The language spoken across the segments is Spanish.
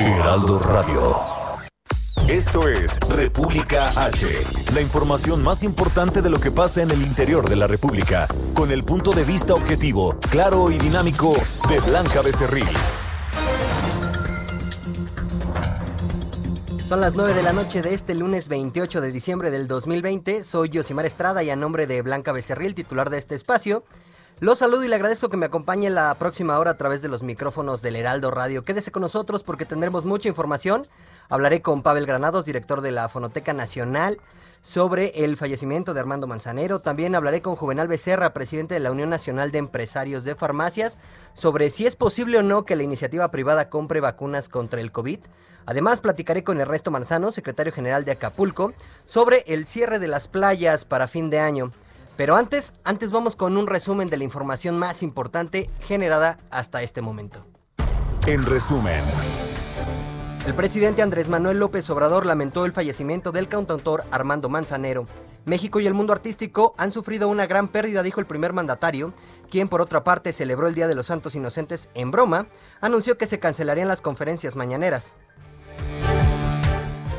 Heraldo Radio. Esto es República H, la información más importante de lo que pasa en el interior de la República, con el punto de vista objetivo, claro y dinámico de Blanca Becerril. Son las 9 de la noche de este lunes 28 de diciembre del 2020. Soy Yosimar Estrada y a nombre de Blanca Becerril, titular de este espacio, los saludo y le agradezco que me acompañe la próxima hora a través de los micrófonos del Heraldo Radio. Quédese con nosotros porque tendremos mucha información Hablaré con Pavel Granados, director de la Fonoteca Nacional, sobre el fallecimiento de Armando Manzanero. También hablaré con Juvenal Becerra, presidente de la Unión Nacional de Empresarios de Farmacias, sobre si es posible o no que la iniciativa privada compre vacunas contra el COVID. Además, platicaré con Ernesto Manzano, secretario general de Acapulco, sobre el cierre de las playas para fin de año. Pero antes, antes vamos con un resumen de la información más importante generada hasta este momento. En resumen. El presidente Andrés Manuel López Obrador lamentó el fallecimiento del cantautor Armando Manzanero. México y el mundo artístico han sufrido una gran pérdida, dijo el primer mandatario, quien por otra parte celebró el Día de los Santos Inocentes en broma, anunció que se cancelarían las conferencias mañaneras.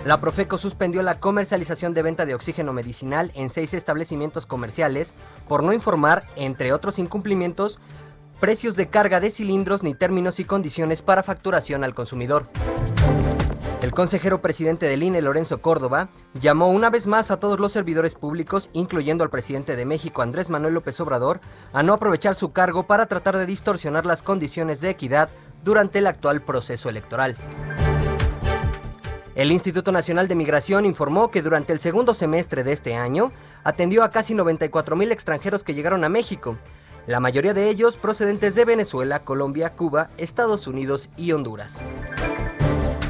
La Profeco suspendió la comercialización de venta de oxígeno medicinal en seis establecimientos comerciales por no informar, entre otros incumplimientos, precios de carga de cilindros ni términos y condiciones para facturación al consumidor. El consejero presidente del INE, Lorenzo Córdoba, llamó una vez más a todos los servidores públicos, incluyendo al presidente de México, Andrés Manuel López Obrador, a no aprovechar su cargo para tratar de distorsionar las condiciones de equidad durante el actual proceso electoral. El Instituto Nacional de Migración informó que durante el segundo semestre de este año atendió a casi 94 mil extranjeros que llegaron a México, la mayoría de ellos procedentes de Venezuela, Colombia, Cuba, Estados Unidos y Honduras.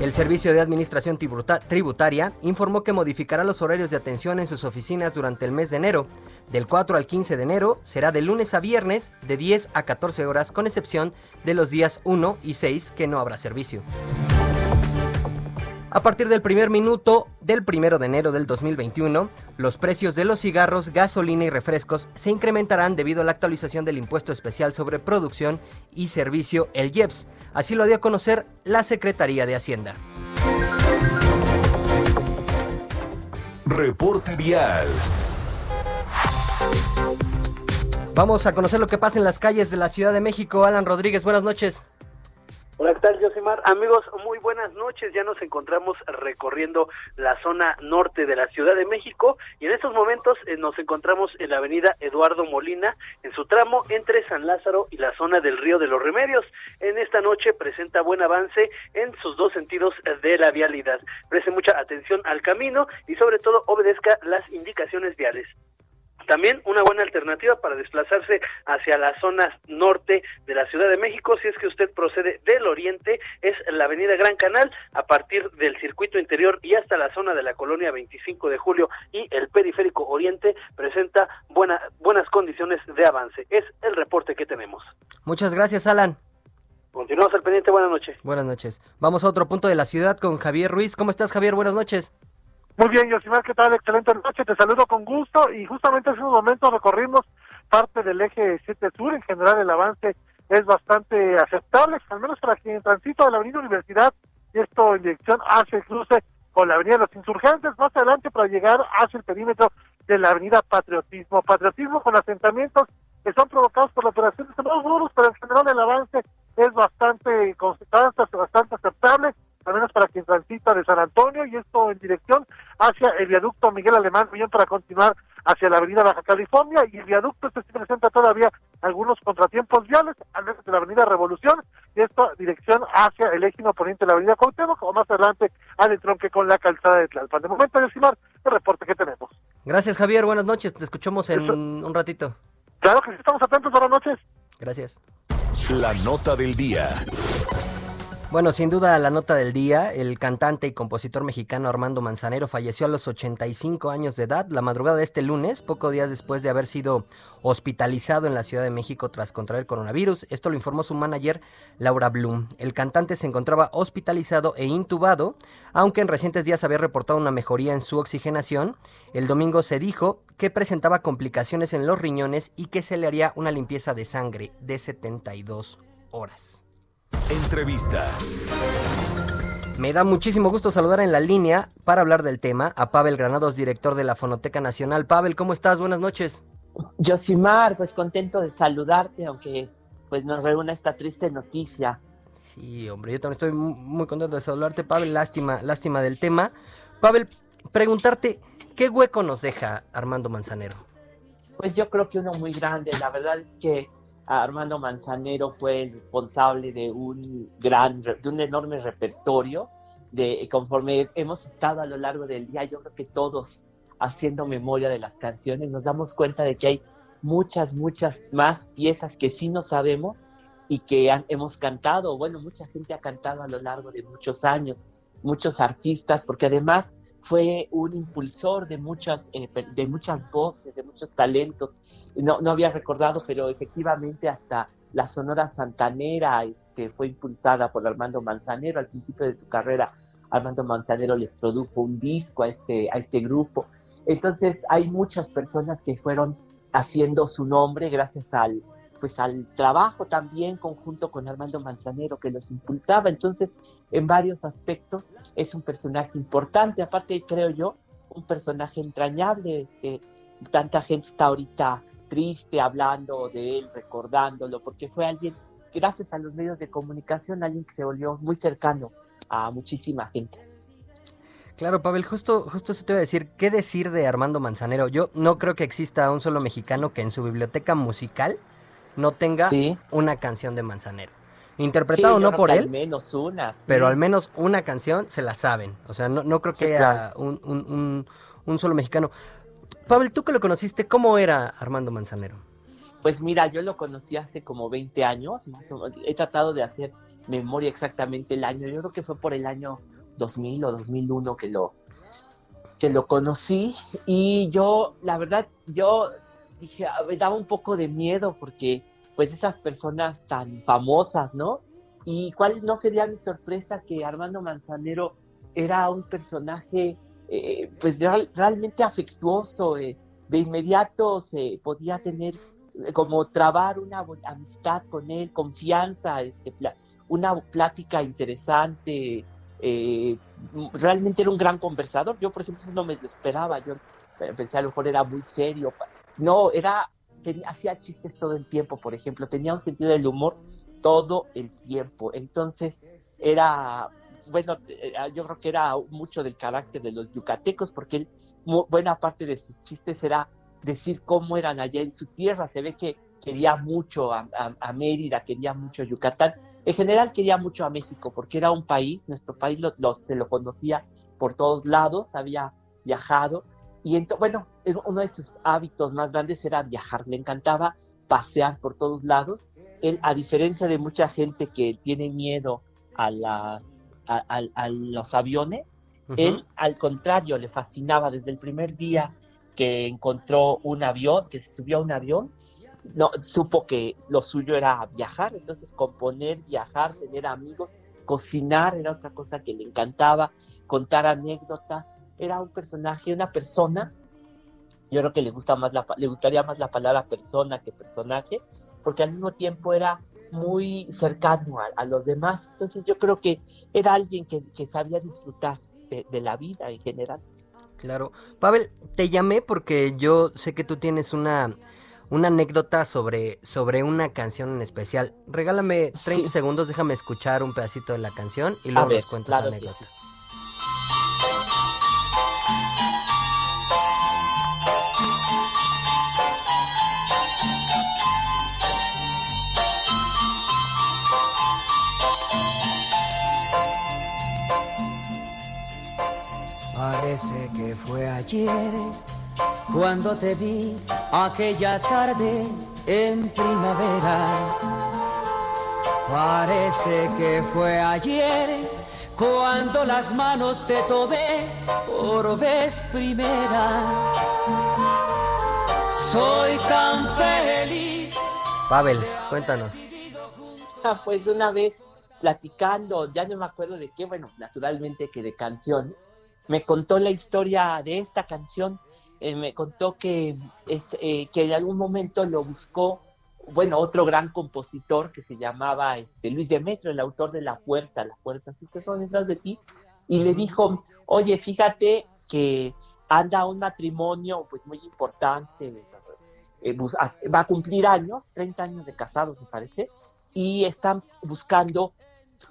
El Servicio de Administración Tributaria informó que modificará los horarios de atención en sus oficinas durante el mes de enero. Del 4 al 15 de enero será de lunes a viernes de 10 a 14 horas con excepción de los días 1 y 6 que no habrá servicio. A partir del primer minuto del primero de enero del 2021, los precios de los cigarros, gasolina y refrescos se incrementarán debido a la actualización del impuesto especial sobre producción y servicio, el IEPS. Así lo dio a conocer la Secretaría de Hacienda. Reporte vial. Vamos a conocer lo que pasa en las calles de la Ciudad de México. Alan Rodríguez, buenas noches. Hola, ¿qué tal, Josimar? Amigos, muy buenas noches. Ya nos encontramos recorriendo la zona norte de la Ciudad de México y en estos momentos eh, nos encontramos en la avenida Eduardo Molina, en su tramo entre San Lázaro y la zona del Río de los Remedios. En esta noche presenta buen avance en sus dos sentidos de la vialidad. Preste mucha atención al camino y sobre todo obedezca las indicaciones viales. También una buena alternativa para desplazarse hacia la zona norte de la Ciudad de México, si es que usted procede del oriente, es la avenida Gran Canal, a partir del circuito interior y hasta la zona de la colonia 25 de julio y el periférico oriente presenta buena, buenas condiciones de avance. Es el reporte que tenemos. Muchas gracias, Alan. Continuamos al pendiente, buenas noches. Buenas noches. Vamos a otro punto de la ciudad con Javier Ruiz. ¿Cómo estás, Javier? Buenas noches. Muy bien, Yosimar, ¿qué tal? Excelente noche, te saludo con gusto y justamente hace unos momentos recorrimos parte del eje 7 Sur, en general el avance es bastante aceptable, al menos para quien transito de la Avenida Universidad, y esto en dirección hacia el cruce con la Avenida los Insurgentes, más adelante para llegar hacia el perímetro de la Avenida Patriotismo. Patriotismo con asentamientos que son provocados por la operación de duros, pero en general el avance es bastante bastante aceptable al menos para quien transita de San Antonio, y esto en dirección hacia el viaducto Miguel Alemán, bien para continuar hacia la avenida Baja California, y el viaducto este se presenta todavía algunos contratiempos viales, al menos de la avenida Revolución, y esto dirección hacia el eje poniente de la avenida Cuauhtémoc, o más adelante al entronque con la calzada de Tlalpan. De momento, Yosimar, el reporte que tenemos. Gracias, Javier, buenas noches, te escuchamos en un ratito. Claro que sí, estamos atentos, buenas noches. Gracias. La nota del día. Bueno, sin duda la nota del día, el cantante y compositor mexicano Armando Manzanero falleció a los 85 años de edad la madrugada de este lunes, pocos días después de haber sido hospitalizado en la Ciudad de México tras contraer coronavirus. Esto lo informó su manager Laura Bloom. El cantante se encontraba hospitalizado e intubado, aunque en recientes días había reportado una mejoría en su oxigenación. El domingo se dijo que presentaba complicaciones en los riñones y que se le haría una limpieza de sangre de 72 horas. Entrevista. Me da muchísimo gusto saludar en la línea para hablar del tema a Pavel Granados, director de la Fonoteca Nacional. Pavel, ¿cómo estás? Buenas noches. Yosimar, pues contento de saludarte, aunque pues nos reúna esta triste noticia. Sí, hombre, yo también estoy muy contento de saludarte, Pavel. Lástima, lástima del tema. Pavel, preguntarte, ¿qué hueco nos deja Armando Manzanero? Pues yo creo que uno muy grande. La verdad es que Armando Manzanero fue el responsable de un gran, de un enorme repertorio. De, conforme hemos estado a lo largo del día, yo creo que todos haciendo memoria de las canciones, nos damos cuenta de que hay muchas, muchas más piezas que sí no sabemos y que hemos cantado, bueno, mucha gente ha cantado a lo largo de muchos años, muchos artistas, porque además fue un impulsor de muchas, eh, de muchas voces, de muchos talentos, no, no había recordado, pero efectivamente hasta la Sonora Santanera que fue impulsada por Armando Manzanero al principio de su carrera. Armando Manzanero les produjo un disco a este, a este grupo. Entonces hay muchas personas que fueron haciendo su nombre gracias al, pues al trabajo también conjunto con Armando Manzanero que los impulsaba. Entonces, en varios aspectos es un personaje importante, aparte creo yo, un personaje entrañable. que tanta gente está ahorita triste hablando de él, recordándolo, porque fue alguien, gracias a los medios de comunicación, alguien que se volvió muy cercano a muchísima gente. Claro, Pavel, justo, justo eso te iba a decir, ¿qué decir de Armando Manzanero? Yo no creo que exista un solo mexicano que en su biblioteca musical no tenga una canción de Manzanero. Interpretado no por él, al menos una, pero al menos una canción se la saben. O sea, no, no creo que haya un, un, un solo mexicano. Pablo, tú que lo conociste, ¿cómo era Armando Manzanero? Pues mira, yo lo conocí hace como 20 años. He tratado de hacer memoria exactamente el año. Yo creo que fue por el año 2000 o 2001 que lo, que lo conocí. Y yo, la verdad, yo dije, me daba un poco de miedo porque, pues, esas personas tan famosas, ¿no? Y cuál no sería mi sorpresa que Armando Manzanero era un personaje eh, pues realmente afectuoso, eh, de inmediato se podía tener eh, como trabar una amistad con él, confianza, este, una plática interesante, realmente era un gran conversador, yo por ejemplo no me lo esperaba, yo pensé a lo mejor era muy serio, no, era, hacía chistes todo el tiempo, por ejemplo, tenía un sentido del humor todo el tiempo, entonces era bueno, eh, ah, yo creo que era mucho del carácter de los yucatecos, porque él, buena parte de sus chistes era decir cómo eran allá en su tierra. Se ve que quería mucho a, Mérida, quería mucho a Yucatán. En general quería mucho a México, porque era un país, nuestro país lo, se lo conocía por todos lados, había viajado. Y bueno, uno de sus hábitos más grandes era viajar. Le encantaba pasear por todos lados. Él, a diferencia de mucha gente que tiene miedo a las a, los aviones. Él, al contrario, le fascinaba desde el primer día que encontró un avión, que se subió a un avión, no, supo que lo suyo era viajar, entonces componer, viajar, tener amigos, cocinar era otra cosa que le encantaba, contar anécdotas, era un personaje, una persona, yo creo que le gusta más la, le gustaría más la palabra persona que personaje, porque al mismo tiempo era muy cercano a, los demás. Entonces yo creo que era alguien que, sabía disfrutar de, la vida en general. Claro. Pavel, te llamé porque yo sé que tú tienes una, una anécdota sobre, sobre una canción en especial. Regálame 30 segundos, déjame escuchar un pedacito de la canción y luego les cuento la anécdota. Fue ayer cuando te vi aquella tarde en primavera. Parece que fue ayer cuando las manos te tomé por vez primera. Soy tan feliz. Pavel, cuéntanos. Ah, pues una vez platicando, ya no me acuerdo de qué, bueno, naturalmente que de canciones, me contó la historia de esta canción, eh, me contó que, es, eh, que en algún momento lo buscó, bueno, otro gran compositor que se llamaba este, Luis Demetrio, el autor de La Puerta, La Puerta, así que son detrás de ti, y le dijo, oye, fíjate que anda un matrimonio pues muy importante, eh, va a cumplir años, 30 años de casado, se parece, y están buscando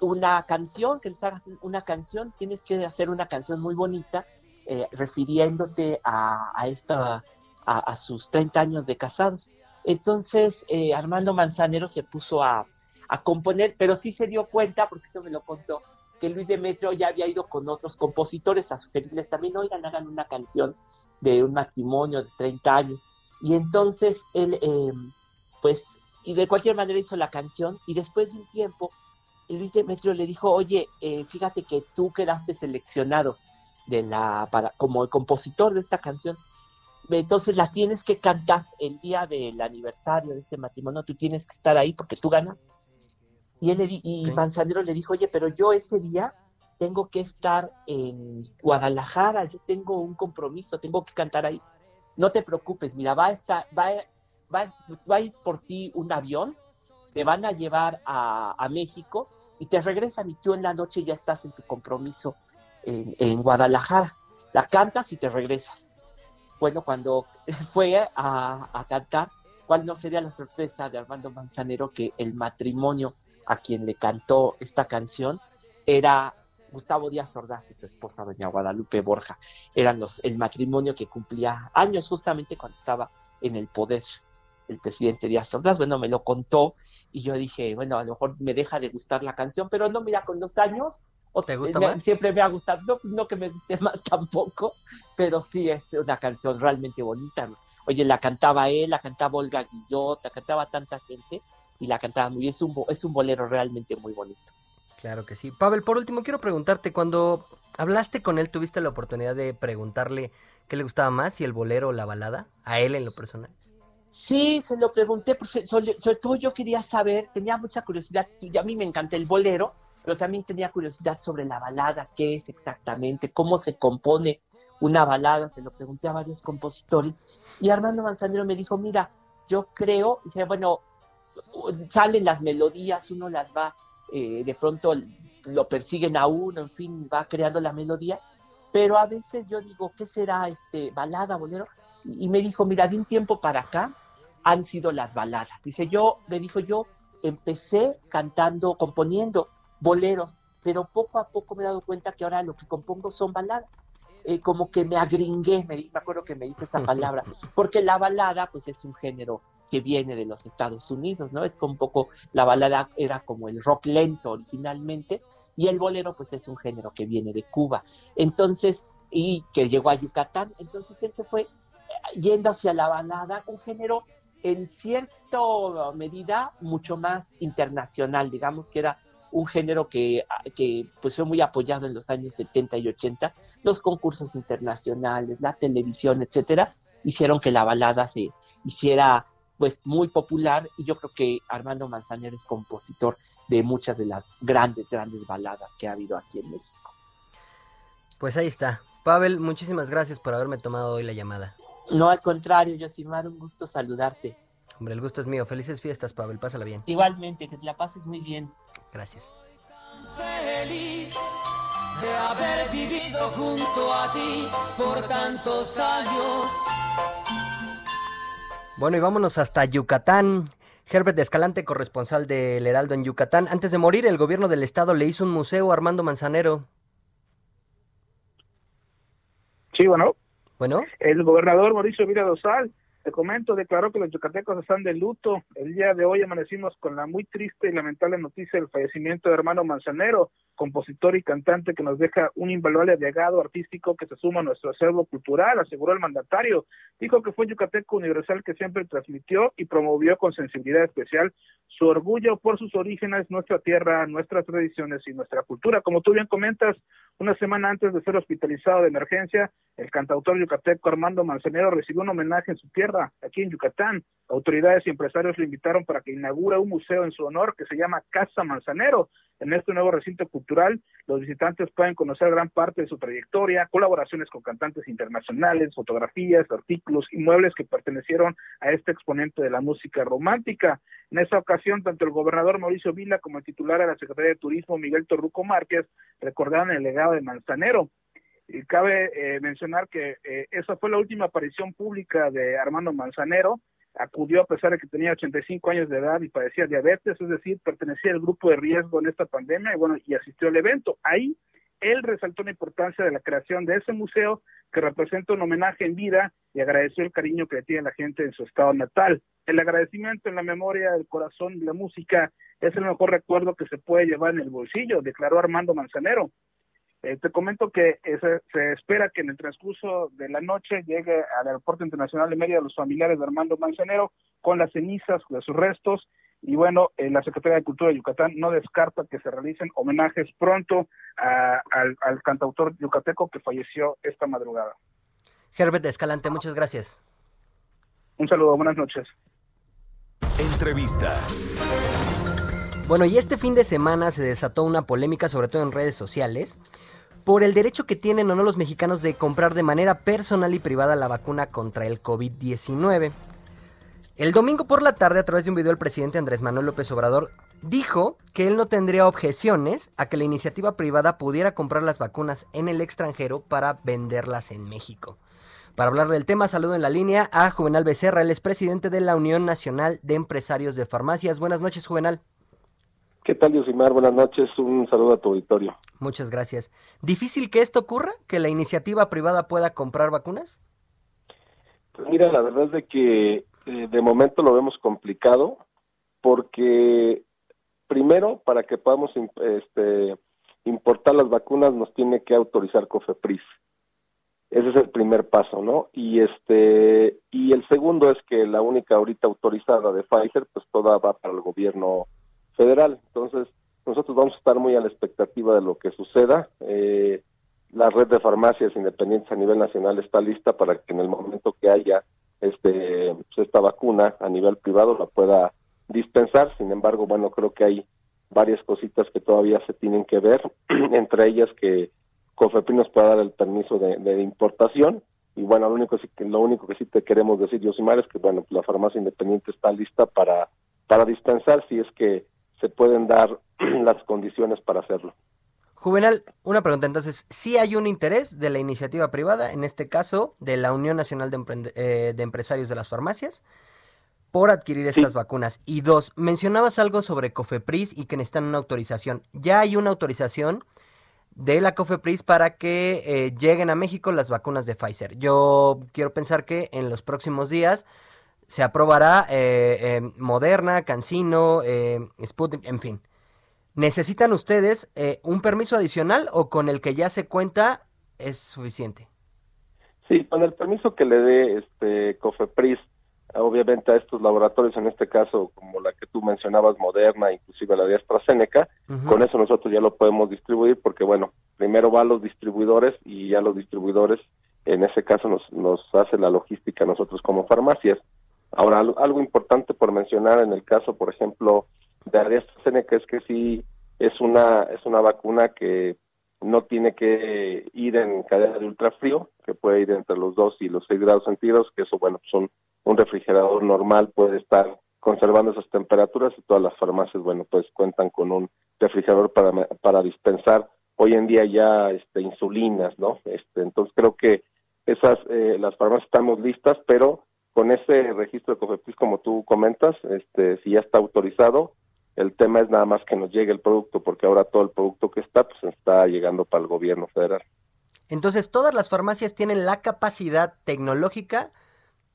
una canción, que les hagas una canción, tienes que hacer una canción muy bonita, eh, refiriéndote a, esta, a, sus 30 años de casados. Entonces, eh, Armando Manzanero se puso a, a, componer, pero sí se dio cuenta, porque eso me lo contó, que Luis Demetrio ya había ido con otros compositores a sugerirles también, oigan, hagan una canción de un matrimonio de 30 años. Y entonces él, eh, pues, y de cualquier manera hizo la canción y después de un tiempo Luis Demetrio le dijo, oye, eh, fíjate que tú quedaste seleccionado de la, para, como el compositor de esta canción, entonces la tienes que cantar el día del aniversario de este matrimonio, tú tienes que estar ahí porque tú ganas. Y, él y Manzanero le dijo, oye, pero yo ese día tengo que estar en Guadalajara, yo tengo un compromiso, tengo que cantar ahí. No te preocupes, mira, va a estar, va, va, va a ir por ti un avión, te van a llevar a, a México y te regresan y tú en la noche ya estás en tu compromiso en, Guadalajara. La cantas y te regresas. Bueno, cuando fue a, a, cantar, ¿cuál no sería la sorpresa de Armando Manzanero que el matrimonio a quien le cantó esta canción era Gustavo Díaz Ordaz y su esposa doña Guadalupe Borja? Eran los, el matrimonio que cumplía años justamente cuando estaba en el poder el presidente Díaz Ordaz. Bueno, me lo contó y yo dije, bueno, a lo mejor me deja de gustar la canción, pero no, mira, con los años ¿Te gusta más? siempre me ha gustado, no, no, que me guste más tampoco, pero sí es una canción realmente bonita. Oye, la cantaba él, la cantaba Olga Guillot, la cantaba tanta gente y la cantaba muy bien. Es un, es un bolero realmente muy bonito. Claro que sí. Pavel, por último, quiero preguntarte, cuando hablaste con él, ¿tuviste la oportunidad de preguntarle qué le gustaba más, si el bolero o la balada? A él en lo personal. Sí, se lo pregunté, porque sobre, todo yo quería saber, tenía mucha curiosidad, a mí me encanta el bolero, pero también tenía curiosidad sobre la balada, qué es exactamente, cómo se compone una balada, se lo pregunté a varios compositores, y Armando Manzanero me dijo, mira, yo creo, dice, bueno, salen las melodías, uno las va, eh, de pronto lo persiguen a uno, en fin, va creando la melodía, pero a veces yo digo, ¿qué será este balada, bolero? Y me dijo, mira, de un tiempo para acá han sido las baladas. Dice, yo, me dijo, yo empecé cantando, componiendo boleros, pero poco a poco me he dado cuenta que ahora lo que compongo son baladas. Eh, como que me agringué, me, me acuerdo que me dijo esa palabra, porque la balada pues es un género que viene de los Estados Unidos, ¿no? Es como un poco, la balada era como el rock lento originalmente, y el bolero pues es un género que viene de Cuba. Entonces, y que llegó a Yucatán, entonces él se fue yendo hacia la balada, un género en cierta medida mucho más internacional, digamos que era un género que, que pues fue muy apoyado en los años 70 y 80, los concursos internacionales, la televisión, etcétera, hicieron que la balada se hiciera pues muy popular y yo creo que Armando Manzanero es compositor de muchas de las grandes, grandes baladas que ha habido aquí en México. Pues ahí está. Pavel, muchísimas gracias por haberme tomado hoy la llamada. No, al contrario, Yosimar, un gusto saludarte. Hombre, el gusto es mío. Felices fiestas, Pavel. Pásala bien. Igualmente, que te la pases muy bien. Gracias. Feliz de haber vivido junto a ti por tantos años. Bueno, y vámonos hasta Yucatán. Herbert Escalante, corresponsal del Heraldo en Yucatán. Antes de morir, el gobierno del estado le hizo un museo a Armando Manzanero. Sí, bueno. Bueno. El gobernador Mauricio Vila Dosal, comento, declaró que los yucatecos están de luto. El día de hoy amanecimos con la muy triste y lamentable noticia del fallecimiento de hermano Manzanero, compositor y cantante que nos deja un invaluable legado artístico que se suma a nuestro acervo cultural, aseguró el mandatario. Dijo que fue yucateco universal que siempre transmitió y promovió con sensibilidad especial su orgullo por sus orígenes, nuestra tierra, nuestras tradiciones y nuestra cultura. Como tú bien comentas, una semana antes de ser hospitalizado de emergencia, el cantautor yucateco Armando Manzanero recibió un homenaje en su tierra, aquí en Yucatán. Autoridades y empresarios lo invitaron para que inaugure un museo en su honor que se llama Casa Manzanero. En este nuevo recinto cultural, los visitantes pueden conocer gran parte de su trayectoria, colaboraciones con cantantes internacionales, fotografías, artículos y muebles que pertenecieron a este exponente de la música romántica. En esa ocasión, tanto el gobernador Mauricio Vila como el titular de la Secretaría de Turismo, Miguel Torruco Márquez, recordaron el legado de Manzanero. Y cabe eh, mencionar que eh, esa fue la última aparición pública de Armando Manzanero, acudió a pesar de que tenía 85 años de edad y padecía diabetes, es decir, pertenecía al grupo de riesgo en esta pandemia y bueno, y asistió al evento. Ahí él resaltó la importancia de la creación de ese museo que representa un homenaje en vida y agradeció el cariño que tiene la gente en su estado natal. El agradecimiento en la memoria, del corazón y la música es el mejor recuerdo que se puede llevar en el bolsillo, declaró Armando Manzanero. Eh, te comento que se, espera que en el transcurso de la noche llegue al Aeropuerto Internacional de Mérida los familiares de Armando Manzanero con las cenizas de sus restos y bueno, eh, la Secretaría de Cultura de Yucatán no descarta que se realicen homenajes pronto al, al cantautor yucateco que falleció esta madrugada. Herbert Escalante, muchas gracias. Un saludo, buenas noches. Entrevista. Bueno, y este fin de semana se desató una polémica, sobre todo en redes sociales, por el derecho que tienen o no los mexicanos de comprar de manera personal y privada la vacuna contra el COVID-19. El domingo por la tarde, a través de un video, el presidente Andrés Manuel López Obrador dijo que él no tendría objeciones a que la iniciativa privada pudiera comprar las vacunas en el extranjero para venderlas en México. Para hablar del tema, saludo en la línea a Juvenal Becerra, él es presidente de la Unión Nacional de Empresarios de Farmacias. Buenas noches, Juvenal. ¿Qué tal, Yosimar? Buenas noches. Un saludo a tu auditorio. Muchas gracias. ¿Difícil que esto ocurra? ¿Que la iniciativa privada pueda comprar vacunas? Pues mira, la verdad es de que eh, de momento lo vemos complicado porque primero, para que podamos este, importar las vacunas nos tiene que autorizar COFEPRIS. Ese es el primer paso, ¿no? Y este y el segundo es que la única ahorita autorizada de Pfizer, pues toda va para el gobierno federal. Entonces, nosotros vamos a estar muy a la expectativa de lo que suceda. Eh, la red de farmacias independientes a nivel nacional está lista para que en el momento que haya este pues, esta vacuna a nivel privado la pueda dispensar. Sin embargo, bueno, creo que hay varias cositas que todavía se tienen que ver, entre ellas que COFEPRIS nos pueda dar el permiso de, importación. Y bueno, lo único, lo único que sí te queremos decir, Yosimar, es que bueno, la farmacia independiente está lista para, para dispensar si es que se pueden dar las condiciones para hacerlo. Juvenal, una pregunta entonces, ¿sí hay un interés de la iniciativa privada, en este caso de la Unión Nacional de, eh, Empresarios de las Farmacias, por adquirir estas vacunas? Y dos, mencionabas algo sobre COFEPRIS y que necesitan una autorización. ¿Ya hay una autorización de la COFEPRIS para que eh, lleguen a México las vacunas de Pfizer? Yo quiero pensar que en los próximos días se aprobará eh, Moderna, Cancino, eh, Sputnik, en fin. ¿Necesitan ustedes eh, un permiso adicional o con el que ya se cuenta es suficiente? Sí, con el permiso que le dé este COFEPRIS, obviamente a estos laboratorios, en este caso como la que tú mencionabas, Moderna, inclusive la de AstraZeneca, con eso nosotros ya lo podemos distribuir porque, bueno, primero va a los distribuidores y ya los distribuidores, en ese caso nos, nos hace la logística nosotros como farmacias. Ahora, algo importante por mencionar en el caso, por ejemplo, de AstraZeneca es que sí es una es una vacuna que no tiene que ir en cadena de ultrafrío, que puede ir entre los 2 y los 6 grados centígrados, que eso, bueno, son un refrigerador normal puede estar conservando esas temperaturas y todas las farmacias, bueno, pues cuentan con un refrigerador para, para dispensar hoy en día ya este, insulinas, ¿no? Este, entonces creo que esas, eh, las farmacias estamos listas, pero con ese registro de COFEPRIS, como tú comentas, este, si ya está autorizado, el tema es nada más que nos llegue el producto, porque ahora todo el producto que está, pues está llegando para el gobierno federal. Entonces, todas las farmacias tienen la capacidad tecnológica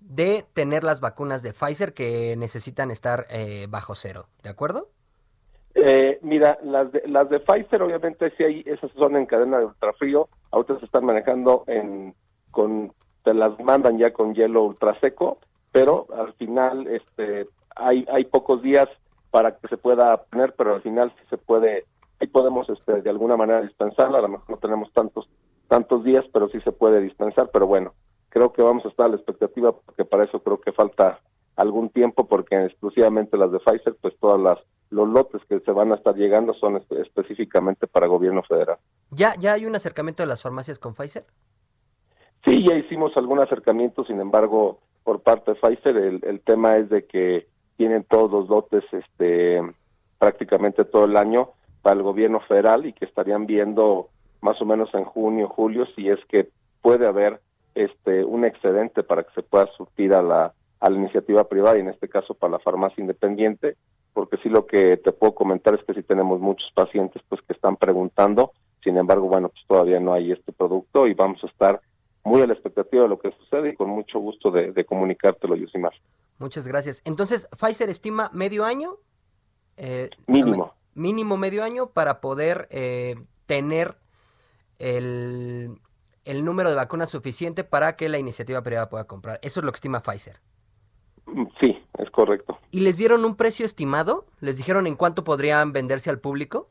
de tener las vacunas de Pfizer que necesitan estar eh, bajo cero, ¿de acuerdo? Eh, mira, las de, las de Pfizer obviamente sí hay, esas son en cadena de ultrafrío, ahorita se están manejando en con te las mandan ya con hielo ultra seco, pero al final este hay hay pocos días para que se pueda poner, pero al final sí se puede ahí podemos este, de alguna manera dispensarla, a lo mejor no tenemos tantos tantos días, pero sí se puede dispensar, pero bueno, creo que vamos a estar a la expectativa porque para eso creo que falta algún tiempo porque exclusivamente las de Pfizer, pues todas las los lotes que se van a estar llegando son específicamente para gobierno federal. ¿Ya, ¿Ya hay un acercamiento de las farmacias con Pfizer? Sí, ya hicimos algún acercamiento, sin embargo, por parte de Pfizer, el, el tema es de que tienen todos los lotes este, prácticamente todo el año para el gobierno federal y que estarían viendo más o menos en junio, julio, si es que puede haber este un excedente para que se pueda surtir a la, a la iniciativa privada y en este caso para la farmacia independiente porque sí lo que te puedo comentar es que sí tenemos muchos pacientes pues que están preguntando, sin embargo, bueno, pues todavía no hay este producto y vamos a estar muy a la expectativa de lo que sucede y con mucho gusto de, de comunicártelo, Yusimar. Muchas gracias. Entonces, Pfizer estima medio año. Eh, mínimo. Mínimo medio año para poder eh, tener el, el número de vacunas suficiente para que la iniciativa privada pueda comprar. Eso es lo que estima Pfizer. Mm, sí, es correcto. ¿Y les dieron un precio estimado? ¿Les dijeron en cuánto podrían venderse al público?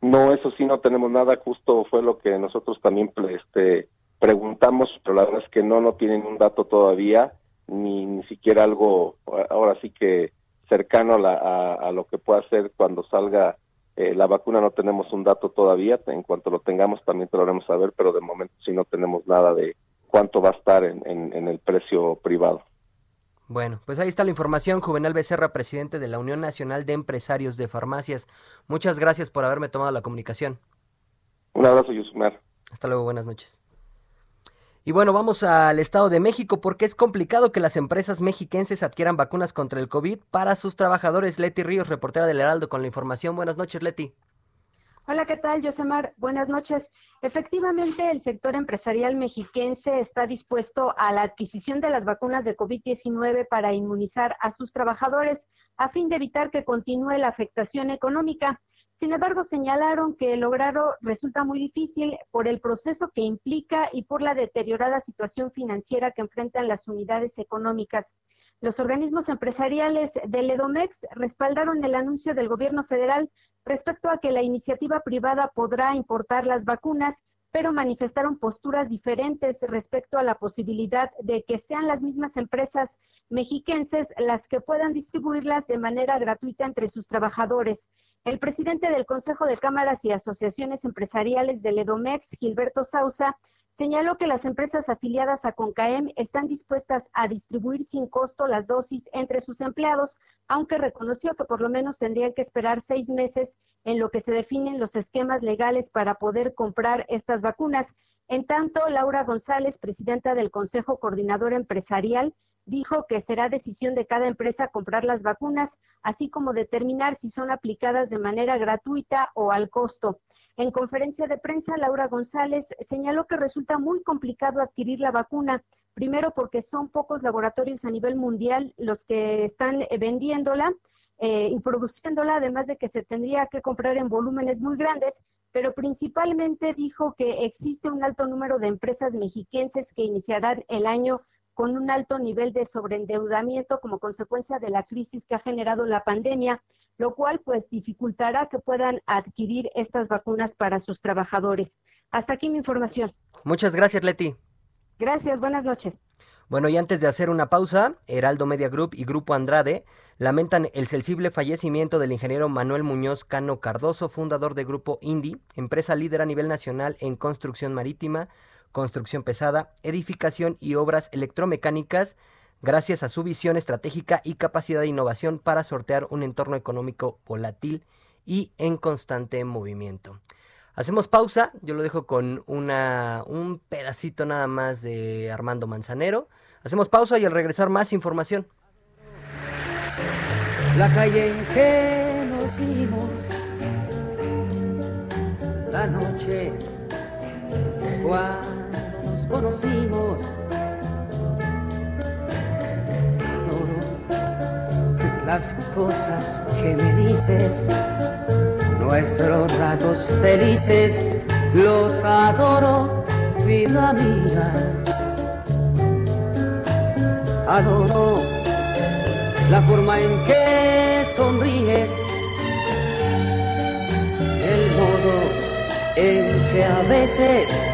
No, eso sí no tenemos nada, justo fue lo que nosotros también este, preguntamos, pero la verdad es que no, no tienen un dato todavía, ni, ni siquiera algo, ahora sí que cercano a, la, a, lo que pueda ser cuando salga eh, la vacuna, no tenemos un dato todavía, en cuanto lo tengamos también te lo haremos saber, pero de momento sí no tenemos nada de cuánto va a estar en, en el precio privado. Bueno, pues ahí está la información. Juvenal Becerra, presidente de la Unión Nacional de Empresarios de Farmacias. Muchas gracias por haberme tomado la comunicación. Un abrazo, Yusumar. Hasta luego, buenas noches. Y bueno, vamos al Estado de México porque es complicado que las empresas mexiquenses adquieran vacunas contra el COVID para sus trabajadores. Leti Ríos, reportera del Heraldo, con la información. Buenas noches, Leti. Hola, ¿qué tal, Yosemar? Buenas noches. Efectivamente, el sector empresarial mexiquense está dispuesto a la adquisición de las vacunas de COVID-19 para inmunizar a sus trabajadores a fin de evitar que continúe la afectación económica. Sin embargo, señalaron que lograrlo resulta muy difícil por el proceso que implica y por la deteriorada situación financiera que enfrentan las unidades económicas. Los organismos empresariales del EDOMEX respaldaron el anuncio del gobierno federal respecto a que la iniciativa privada podrá importar las vacunas, pero manifestaron posturas diferentes respecto a la posibilidad de que sean las mismas empresas mexiquenses las que puedan distribuirlas de manera gratuita entre sus trabajadores. El presidente del Consejo de Cámaras y Asociaciones Empresariales del EDOMEX, Gilberto Sausa, Señaló que las empresas afiliadas a CONCAEM están dispuestas a distribuir sin costo las dosis entre sus empleados, aunque reconoció que por lo menos tendrían que esperar seis meses en lo que se definen los esquemas legales para poder comprar estas vacunas. En tanto, Laura González, presidenta del Consejo Coordinador Empresarial, dijo que será decisión de cada empresa comprar las vacunas, así como determinar si son aplicadas de manera gratuita o al costo. En conferencia de prensa, Laura González señaló que resulta muy complicado adquirir la vacuna, primero porque son pocos laboratorios a nivel mundial los que están eh, vendiéndola. Eh, y produciéndola, además de que se tendría que comprar en volúmenes muy grandes, pero principalmente dijo que existe un alto número de empresas mexiquenses que iniciarán el año con un alto nivel de sobreendeudamiento como consecuencia de la crisis que ha generado la pandemia, lo cual pues dificultará que puedan adquirir estas vacunas para sus trabajadores. Hasta aquí mi información. Muchas gracias, Leti. Gracias, buenas noches. Bueno, y antes de hacer una pausa, Heraldo Media Group y Grupo Andrade lamentan el sensible fallecimiento del ingeniero Manuel Muñoz Cano Cardoso, fundador de Grupo Indy, empresa líder a nivel nacional en construcción marítima, construcción pesada, edificación y obras electromecánicas, gracias a su visión estratégica y capacidad de innovación para sortear un entorno económico volátil y en constante movimiento. Hacemos pausa, yo lo dejo con una, un pedacito nada más de Armando Manzanero. Hacemos pausa y al regresar más información. La calle en que nos vimos, la noche conocimos. las cosas que me dices, nuestros ratos felices, los adoro, vida mía. Adoro la forma en que sonríes, el modo en que a veces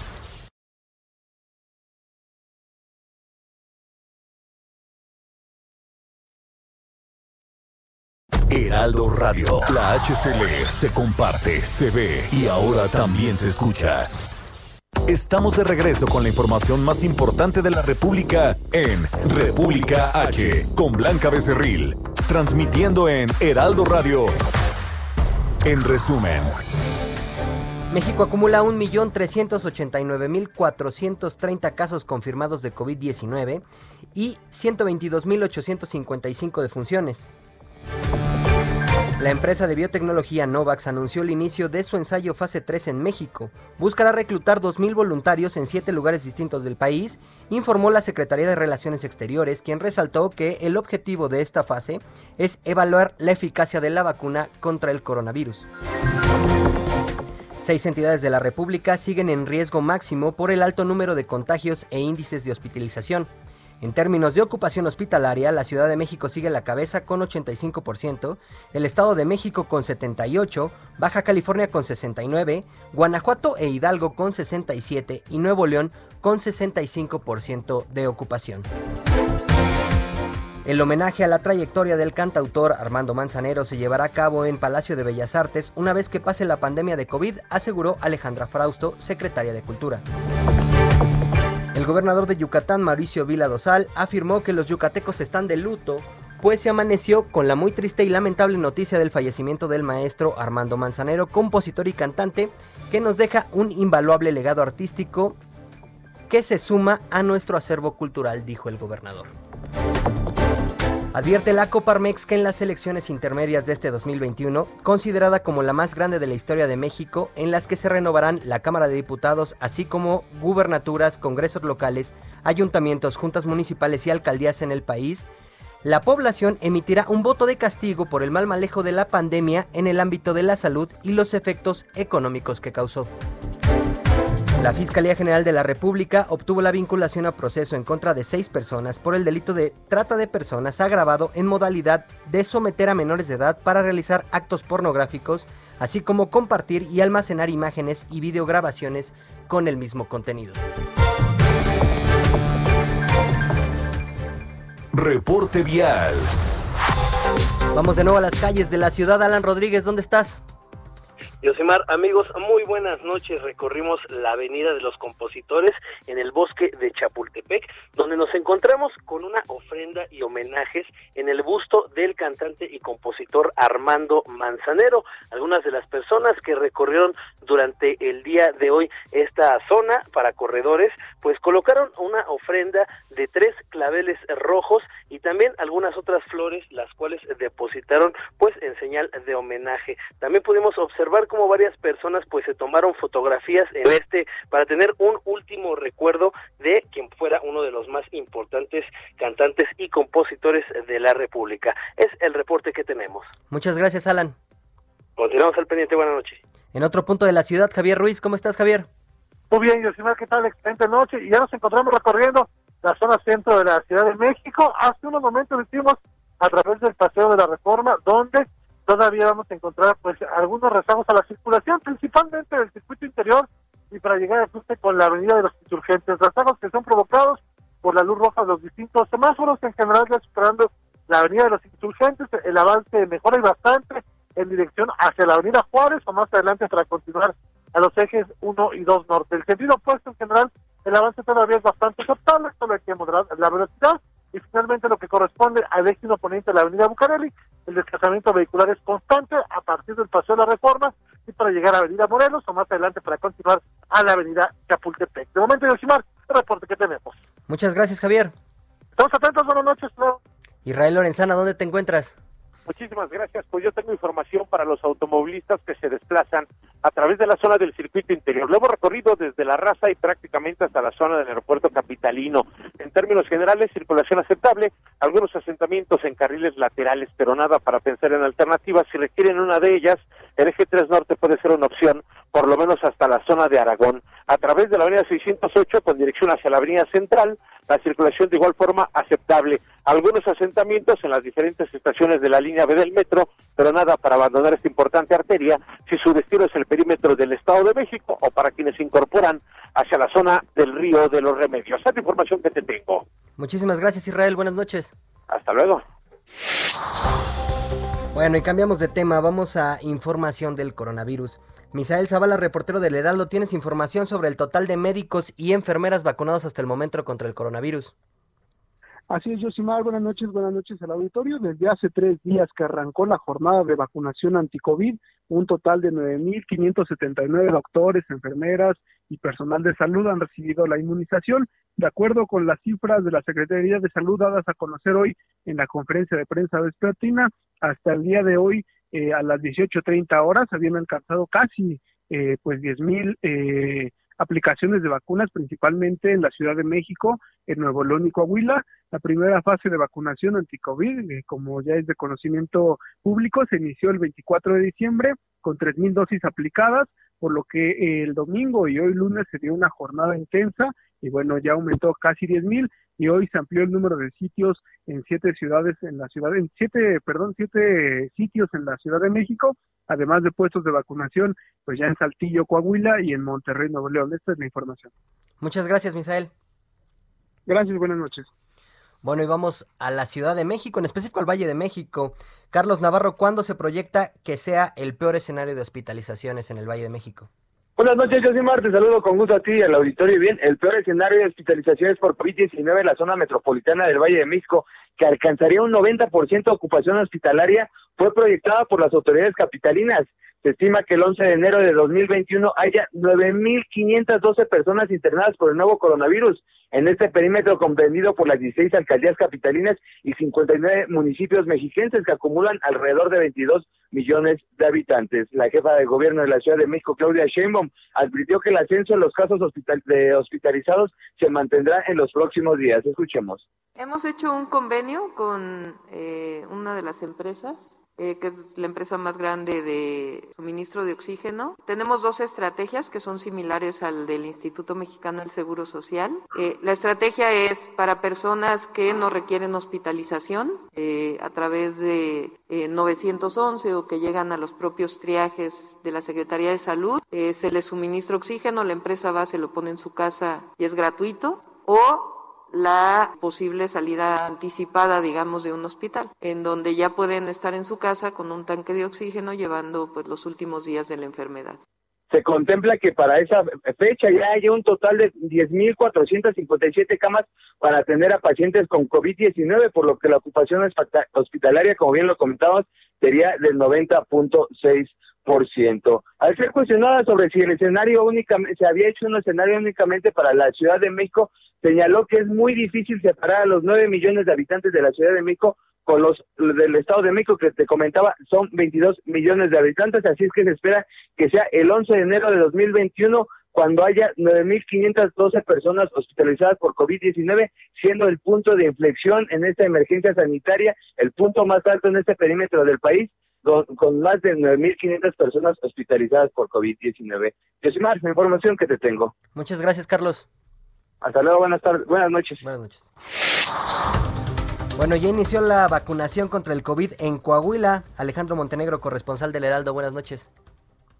Heraldo Radio. La HCL se comparte, se ve y ahora también se escucha. Estamos de regreso con la información más importante de la República en República H, con Blanca Becerril, transmitiendo en Heraldo Radio. En resumen. México acumula 1.389.430 casos confirmados de COVID-19 y 122.855 defunciones. La empresa de biotecnología Novax anunció el inicio de su ensayo fase 3 en México. Buscará reclutar 2.000 voluntarios en siete lugares distintos del país, informó la Secretaría de Relaciones Exteriores, quien resaltó que el objetivo de esta fase es evaluar la eficacia de la vacuna contra el coronavirus. Seis entidades de la República siguen en riesgo máximo por el alto número de contagios e índices de hospitalización. En términos de ocupación hospitalaria, la Ciudad de México sigue la cabeza con 85%, el Estado de México con 78%, Baja California con 69%, Guanajuato e Hidalgo con 67% y Nuevo León con 65% de ocupación. El homenaje a la trayectoria del cantautor Armando Manzanero se llevará a cabo en Palacio de Bellas Artes una vez que pase la pandemia de COVID, aseguró Alejandra Frausto, secretaria de Cultura. El gobernador de Yucatán, Mauricio Vila Dosal, afirmó que los yucatecos están de luto, pues se amaneció con la muy triste y lamentable noticia del fallecimiento del maestro Armando Manzanero, compositor y cantante, que nos deja un invaluable legado artístico que se suma a nuestro acervo cultural, dijo el gobernador. Advierte la Coparmex que en las elecciones intermedias de este 2021, considerada como la más grande de la historia de México, en las que se renovarán la Cámara de Diputados, así como gubernaturas, congresos locales, ayuntamientos, juntas municipales y alcaldías en el país, la población emitirá un voto de castigo por el mal manejo de la pandemia en el ámbito de la salud y los efectos económicos que causó. La Fiscalía General de la República obtuvo la vinculación a proceso en contra de seis personas por el delito de trata de personas agravado en modalidad de someter a menores de edad para realizar actos pornográficos, así como compartir y almacenar imágenes y videograbaciones con el mismo contenido. Reporte vial. Vamos de nuevo a las calles de la ciudad. Alan Rodríguez, ¿dónde estás? Yosimar, amigos, muy buenas noches. Recorrimos la Avenida de los Compositores en el bosque de Chapultepec, donde nos encontramos con una ofrenda y homenajes en el busto del cantante y compositor Armando Manzanero. Algunas de las personas que recorrieron durante el día de hoy esta zona para corredores, pues colocaron una ofrenda de tres claveles rojos y también algunas otras flores, las cuales depositaron pues en señal de homenaje. También pudimos observar como varias personas pues se tomaron fotografías en este para tener un último recuerdo de quien fuera uno de los más importantes cantantes y compositores de la República. Es el reporte que tenemos. Muchas gracias, Alan. Continuamos al pendiente, buenas noches. En otro punto de la ciudad, Javier Ruiz, ¿cómo estás, Javier? Muy bien, Yosimar, ¿qué tal? Excelente noche. Y ya nos encontramos recorriendo la zona centro de la Ciudad de México. Hace unos momentos estuvimos a través del Paseo de la Reforma, donde todavía vamos a encontrar pues algunos rezagos a la circulación, principalmente del circuito interior y para llegar al cruce con la avenida de los insurgentes, rezagos que son provocados por la luz roja de los distintos semáforos, en general ya superando la avenida de los insurgentes, el avance mejora y bastante en dirección hacia la avenida Juárez o más adelante para continuar a los ejes 1 y 2 norte. El sentido opuesto en general, el avance todavía es bastante aceptable, solo hay que moderar la velocidad y finalmente lo que corresponde al eje poniente de la avenida Bucareli, el desplazamiento vehicular es constante a partir del Paseo de la Reforma y para llegar a Avenida Morelos o más adelante para continuar a la Avenida Chapultepec. De momento, Yoshimar, reporte que tenemos. Muchas gracias, Javier. Estamos atentos, buenas noches. Israel Lorenzana, ¿dónde te encuentras? Muchísimas gracias. Pues yo tengo información para los automovilistas que se desplazan a través de la zona del circuito interior. Lo hemos recorrido desde la raza y prácticamente hasta la zona del aeropuerto capitalino. En términos generales, circulación aceptable, algunos asentamientos en carriles laterales, pero nada para pensar en alternativas. Si requieren una de ellas, el eje 3 Norte puede ser una opción, por lo menos hasta la zona de Aragón. A través de la avenida 608, con dirección hacia la avenida Central, la circulación de igual forma aceptable. Algunos asentamientos en las diferentes estaciones de la línea B del metro, pero nada para abandonar esta importante arteria si su destino es el perímetro del Estado de México o para quienes se incorporan hacia la zona del río de los remedios. Esa es la información que te tengo. Muchísimas gracias Israel, buenas noches. Hasta luego. Bueno, y cambiamos de tema, vamos a información del coronavirus. Misael Zavala, reportero del Heraldo, ¿tienes información sobre el total de médicos y enfermeras vacunados hasta el momento contra el coronavirus? Así es, Josimar, buenas noches, buenas noches al auditorio. Desde hace tres días que arrancó la jornada de vacunación anti-COVID, un total de 9.579 doctores, enfermeras y personal de salud han recibido la inmunización. De acuerdo con las cifras de la Secretaría de Salud dadas a conocer hoy en la conferencia de prensa vespertina, hasta el día de hoy, eh, a las 18.30 horas, habían alcanzado casi eh, pues 10.000 eh, aplicaciones de vacunas, principalmente en la Ciudad de México, en Nuevo León y Coahuila. La primera fase de vacunación anti-COVID, eh, como ya es de conocimiento público, se inició el 24 de diciembre con 3.000 dosis aplicadas, por lo que eh, el domingo y hoy lunes se dio una jornada intensa y bueno, ya aumentó casi 10.000 y hoy se amplió el número de sitios en siete ciudades en la ciudad, en siete, perdón, siete sitios en la Ciudad de México, además de puestos de vacunación, pues ya en Saltillo, Coahuila y en Monterrey, Nuevo León. Esta es la información. Muchas gracias, Misael. Gracias, buenas noches. Bueno, y vamos a la Ciudad de México, en específico al Valle de México. Carlos Navarro, ¿cuándo se proyecta que sea el peor escenario de hospitalizaciones en el Valle de México? Buenas noches, yo soy Marte, saludo con gusto a ti y al auditorio. Bien, el peor escenario de hospitalizaciones por COVID-19 en la zona metropolitana del Valle de México, que alcanzaría un 90% de ocupación hospitalaria, fue proyectada por las autoridades capitalinas. Se estima que el 11 de enero de 2021 haya 9.512 personas internadas por el nuevo coronavirus en este perímetro comprendido por las 16 alcaldías capitalinas y 59 municipios mexiquenses que acumulan alrededor de 22 millones de habitantes. La jefa de gobierno de la Ciudad de México, Claudia Sheinbaum, advirtió que el ascenso en los casos hospitalizados se mantendrá en los próximos días. Escuchemos. Hemos hecho un convenio con eh, una de las empresas eh, que es la empresa más grande de suministro de oxígeno. Tenemos dos estrategias que son similares al del Instituto Mexicano del Seguro Social. Eh, la estrategia es para personas que no requieren hospitalización eh, a través de 911 o que llegan a los propios triajes de la Secretaría de Salud. se les suministra oxígeno, la empresa va, se lo pone en su casa y es gratuito. O la posible salida anticipada, digamos, de un hospital, en donde ya pueden estar en su casa con un tanque de oxígeno llevando pues los últimos días de la enfermedad. Se contempla que para esa fecha ya haya un total de 10.457 camas para atender a pacientes con COVID-19, por lo que la ocupación hospitalaria, como bien lo comentabas, sería del 90.6 por ciento. Al ser cuestionada sobre si el escenario únicamente se había hecho un escenario únicamente para la Ciudad de México, señaló que es muy difícil separar a los nueve millones de habitantes de la Ciudad de México con los del Estado de México que te comentaba son 22 millones de habitantes, así es que se espera que sea el 11 de enero de 2021 cuando haya 9.512 personas hospitalizadas por COVID-19, siendo el punto de inflexión en esta emergencia sanitaria, el punto más alto en este perímetro del país, con, más de 9.500 personas hospitalizadas por COVID-19. Es más la información que te tengo. Muchas gracias, Carlos. Hasta luego, buenas tardes, buenas noches. Buenas noches. Bueno, ya inició la vacunación contra el COVID en Coahuila. Alejandro Montenegro, corresponsal del Heraldo, buenas noches.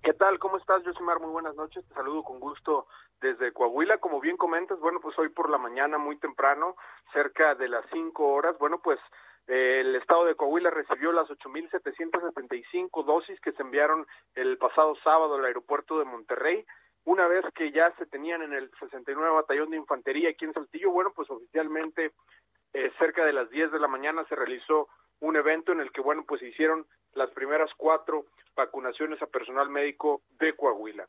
¿Qué tal? ¿Cómo estás, Josimar? Muy buenas noches. Te saludo con gusto desde Coahuila. Como bien comentas, bueno, pues hoy por la mañana, muy temprano, cerca de las 5 horas, bueno, pues el estado de Coahuila recibió las 8.775 dosis que se enviaron el pasado sábado al aeropuerto de Monterrey. Una vez que ya se tenían en el 69 Batallón de Infantería aquí en Saltillo, bueno, pues oficialmente eh, cerca de las 10 de la mañana se realizó un evento en el que, bueno, pues se hicieron las primeras cuatro vacunaciones a personal médico de Coahuila.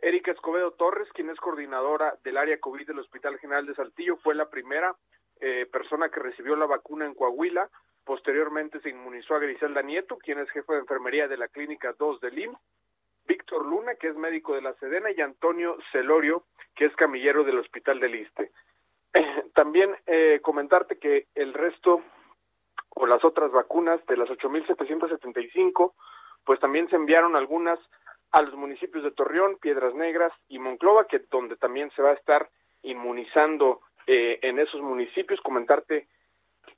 Erika Escobedo Torres, quien es coordinadora del área COVID del Hospital General de Saltillo, fue la primera eh, persona que recibió la vacuna en Coahuila. Posteriormente se inmunizó a Griselda Nieto, quien es jefe de enfermería de la Clínica 2 del IMSS. Víctor Luna, que es médico de la Sedena, y Antonio Celorio, que es camillero del Hospital del Iste. también eh, comentarte que el resto o las otras vacunas de las 8.775, pues también se enviaron algunas a los municipios de Torreón, Piedras Negras y Monclova, que donde también se va a estar inmunizando eh, en esos municipios. Comentarte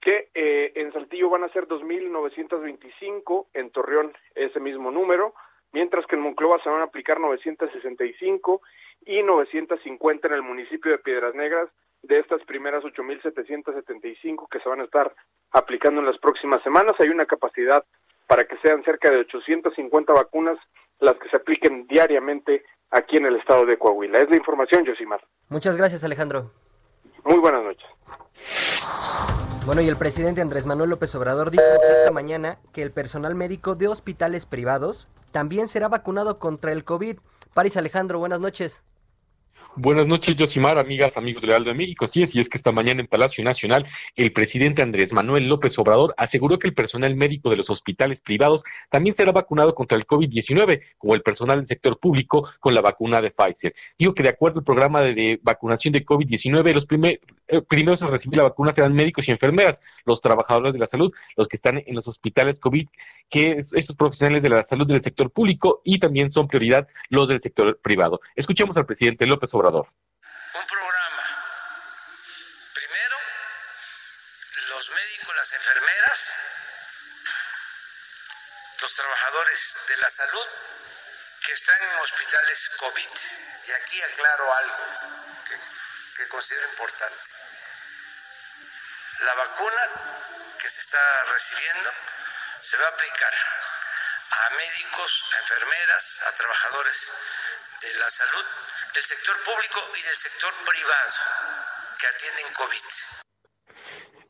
que eh, en Saltillo van a ser 2.925, en Torreón ese mismo número, mientras que en Monclova se van a aplicar 965 y 950 en el municipio de Piedras Negras de estas primeras 8.775 que se van a estar aplicando en las próximas semanas. Hay una capacidad para que sean cerca de 850 vacunas las que se apliquen diariamente aquí en el estado de Coahuila. Es la información, Josimar. Muchas gracias, Alejandro. Muy buenas noches. Bueno, y el presidente Andrés Manuel López Obrador dijo esta mañana que el personal médico de hospitales privados también será vacunado contra el COVID. París Alejandro, buenas noches. Buenas noches, Josimar, amigas, amigos del Aldo de México. Sí, es, y es que esta mañana en Palacio Nacional, el presidente Andrés Manuel López Obrador aseguró que el personal médico de los hospitales privados también será vacunado contra el COVID-19, como el personal del sector público con la vacuna de Pfizer. Dijo que de acuerdo al programa de, vacunación de COVID-19, los primer, eh, primeros a recibir la vacuna serán médicos y enfermeras, los trabajadores de la salud, los que están en los hospitales COVID, que estos profesionales de la salud del sector público y también son prioridad los del sector privado. Escuchemos al presidente López Obrador. Un programa. Primero, los médicos, las enfermeras, los trabajadores de la salud que están en hospitales COVID. Y aquí aclaro algo que considero importante. La vacuna que se está recibiendo se va a aplicar a médicos, a enfermeras, a trabajadores de la salud del sector público y del sector privado que atienden COVID.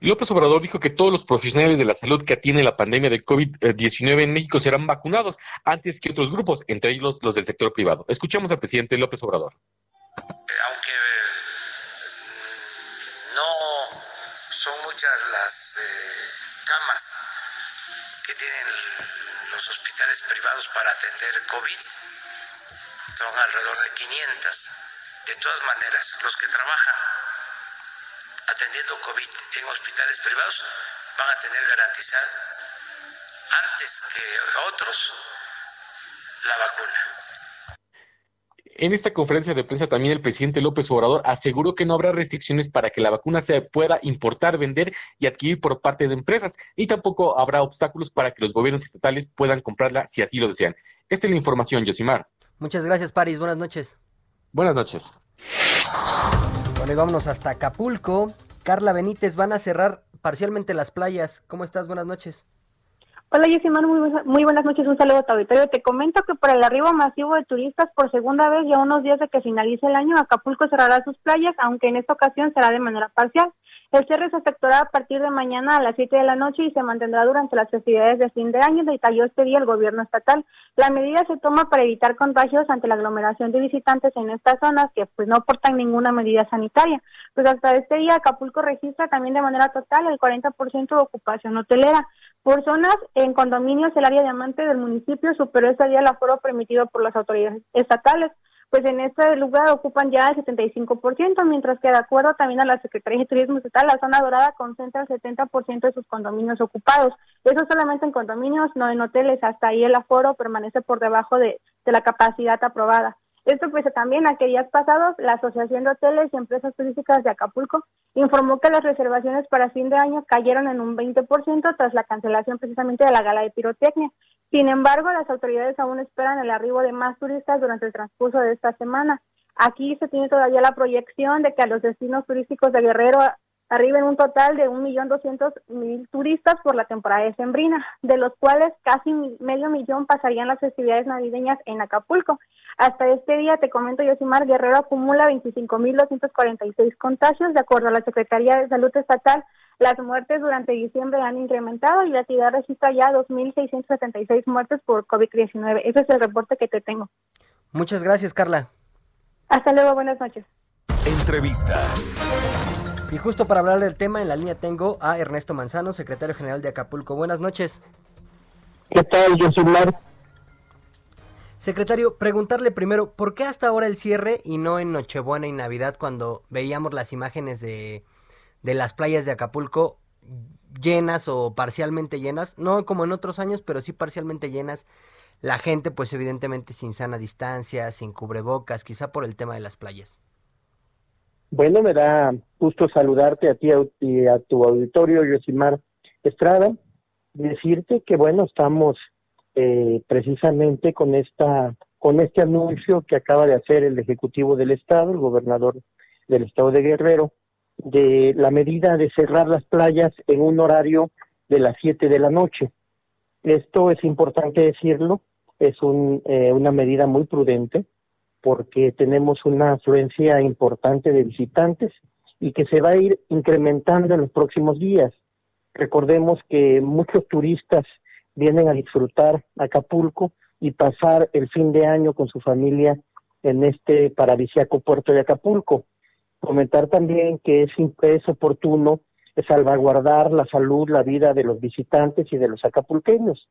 López Obrador dijo que todos los profesionales de la salud que atienden la pandemia de COVID-19 en México serán vacunados antes que otros grupos, entre ellos los del sector privado. Escuchemos al presidente López Obrador. Eh, aunque no son muchas las eh, camas que tienen los hospitales privados para atender COVID, son alrededor de 500. De todas maneras, los que trabajan atendiendo COVID en hospitales privados van a tener garantizada antes que otros la vacuna. En esta conferencia de prensa también el presidente López Obrador aseguró que no habrá restricciones para que la vacuna se pueda importar, vender y adquirir por parte de empresas, y tampoco habrá obstáculos para que los gobiernos estatales puedan comprarla si así lo desean. Esta es la información, Yosimar. Muchas gracias, Paris. Buenas noches. Buenas noches. Bueno, y vámonos hasta Acapulco. Carla Benítez, van a cerrar parcialmente las playas. ¿Cómo estás? Buenas noches. Hola, Yosimar, muy, muy buenas noches. Un saludo a tu auditorio. Te comento que por el arribo masivo de turistas, por segunda vez y a unos días de que finalice el año, Acapulco cerrará sus playas, aunque en esta ocasión será de manera parcial. El cierre se efectuará a partir de mañana a las 7 de la noche y se mantendrá durante las festividades de fin de año, detalló este día el gobierno estatal. La medida se toma para evitar contagios ante la aglomeración de visitantes en estas zonas que pues no aportan ninguna medida sanitaria. Pues hasta este día Acapulco registra también de manera total el 40% de ocupación hotelera. Por zonas, en condominios, el área diamante del municipio superó este día el aforo permitido por las autoridades estatales pues en este lugar ocupan ya el 75%, mientras que de acuerdo también a la Secretaría de Turismo Estatal, la zona dorada concentra el 70% de sus condominios ocupados. Eso solamente en condominios, no en hoteles. Hasta ahí el aforo permanece por debajo de, de la capacidad aprobada. Esto pues también a que días pasados la Asociación de Hoteles y Empresas Turísticas de Acapulco informó que las reservaciones para fin de año cayeron en un 20% tras la cancelación precisamente de la gala de pirotecnia. Sin embargo, las autoridades aún esperan el arribo de más turistas durante el transcurso de esta semana. Aquí se tiene todavía la proyección de que a los destinos turísticos de Guerrero arriben un total de 1.200.000 turistas por la temporada de sembrina, de los cuales casi medio millón pasarían las festividades navideñas en Acapulco. Hasta este día, te comento, Yosimar Guerrero acumula 25.246 contagios, de acuerdo a la Secretaría de Salud Estatal. Las muertes durante diciembre han incrementado y la ciudad registra ya 2.676 muertes por COVID-19. Ese es el reporte que te tengo. Muchas gracias, Carla. Hasta luego, buenas noches. Entrevista. Y justo para hablar del tema, en la línea tengo a Ernesto Manzano, secretario general de Acapulco. Buenas noches. ¿Qué tal, yo soy Mar? Secretario, preguntarle primero, ¿por qué hasta ahora el cierre y no en Nochebuena y Navidad cuando veíamos las imágenes de, de las playas de Acapulco llenas o parcialmente llenas? No como en otros años, pero sí parcialmente llenas. La gente, pues evidentemente sin sana distancia, sin cubrebocas, quizá por el tema de las playas. Bueno, me da gusto saludarte a ti y a tu auditorio, Yosimar Estrada. Decirte que, bueno, estamos eh, precisamente con esta con este anuncio que acaba de hacer el Ejecutivo del Estado, el gobernador del Estado de Guerrero, de la medida de cerrar las playas en un horario de las 7 de la noche. Esto es importante decirlo, es un, eh, una medida muy prudente porque tenemos una afluencia importante de visitantes y que se va a ir incrementando en los próximos días. Recordemos que muchos turistas vienen a disfrutar Acapulco y pasar el fin de año con su familia en este paradisíaco puerto de Acapulco. Comentar también que es, es oportuno salvaguardar la salud, la vida de los visitantes y de los acapulqueños.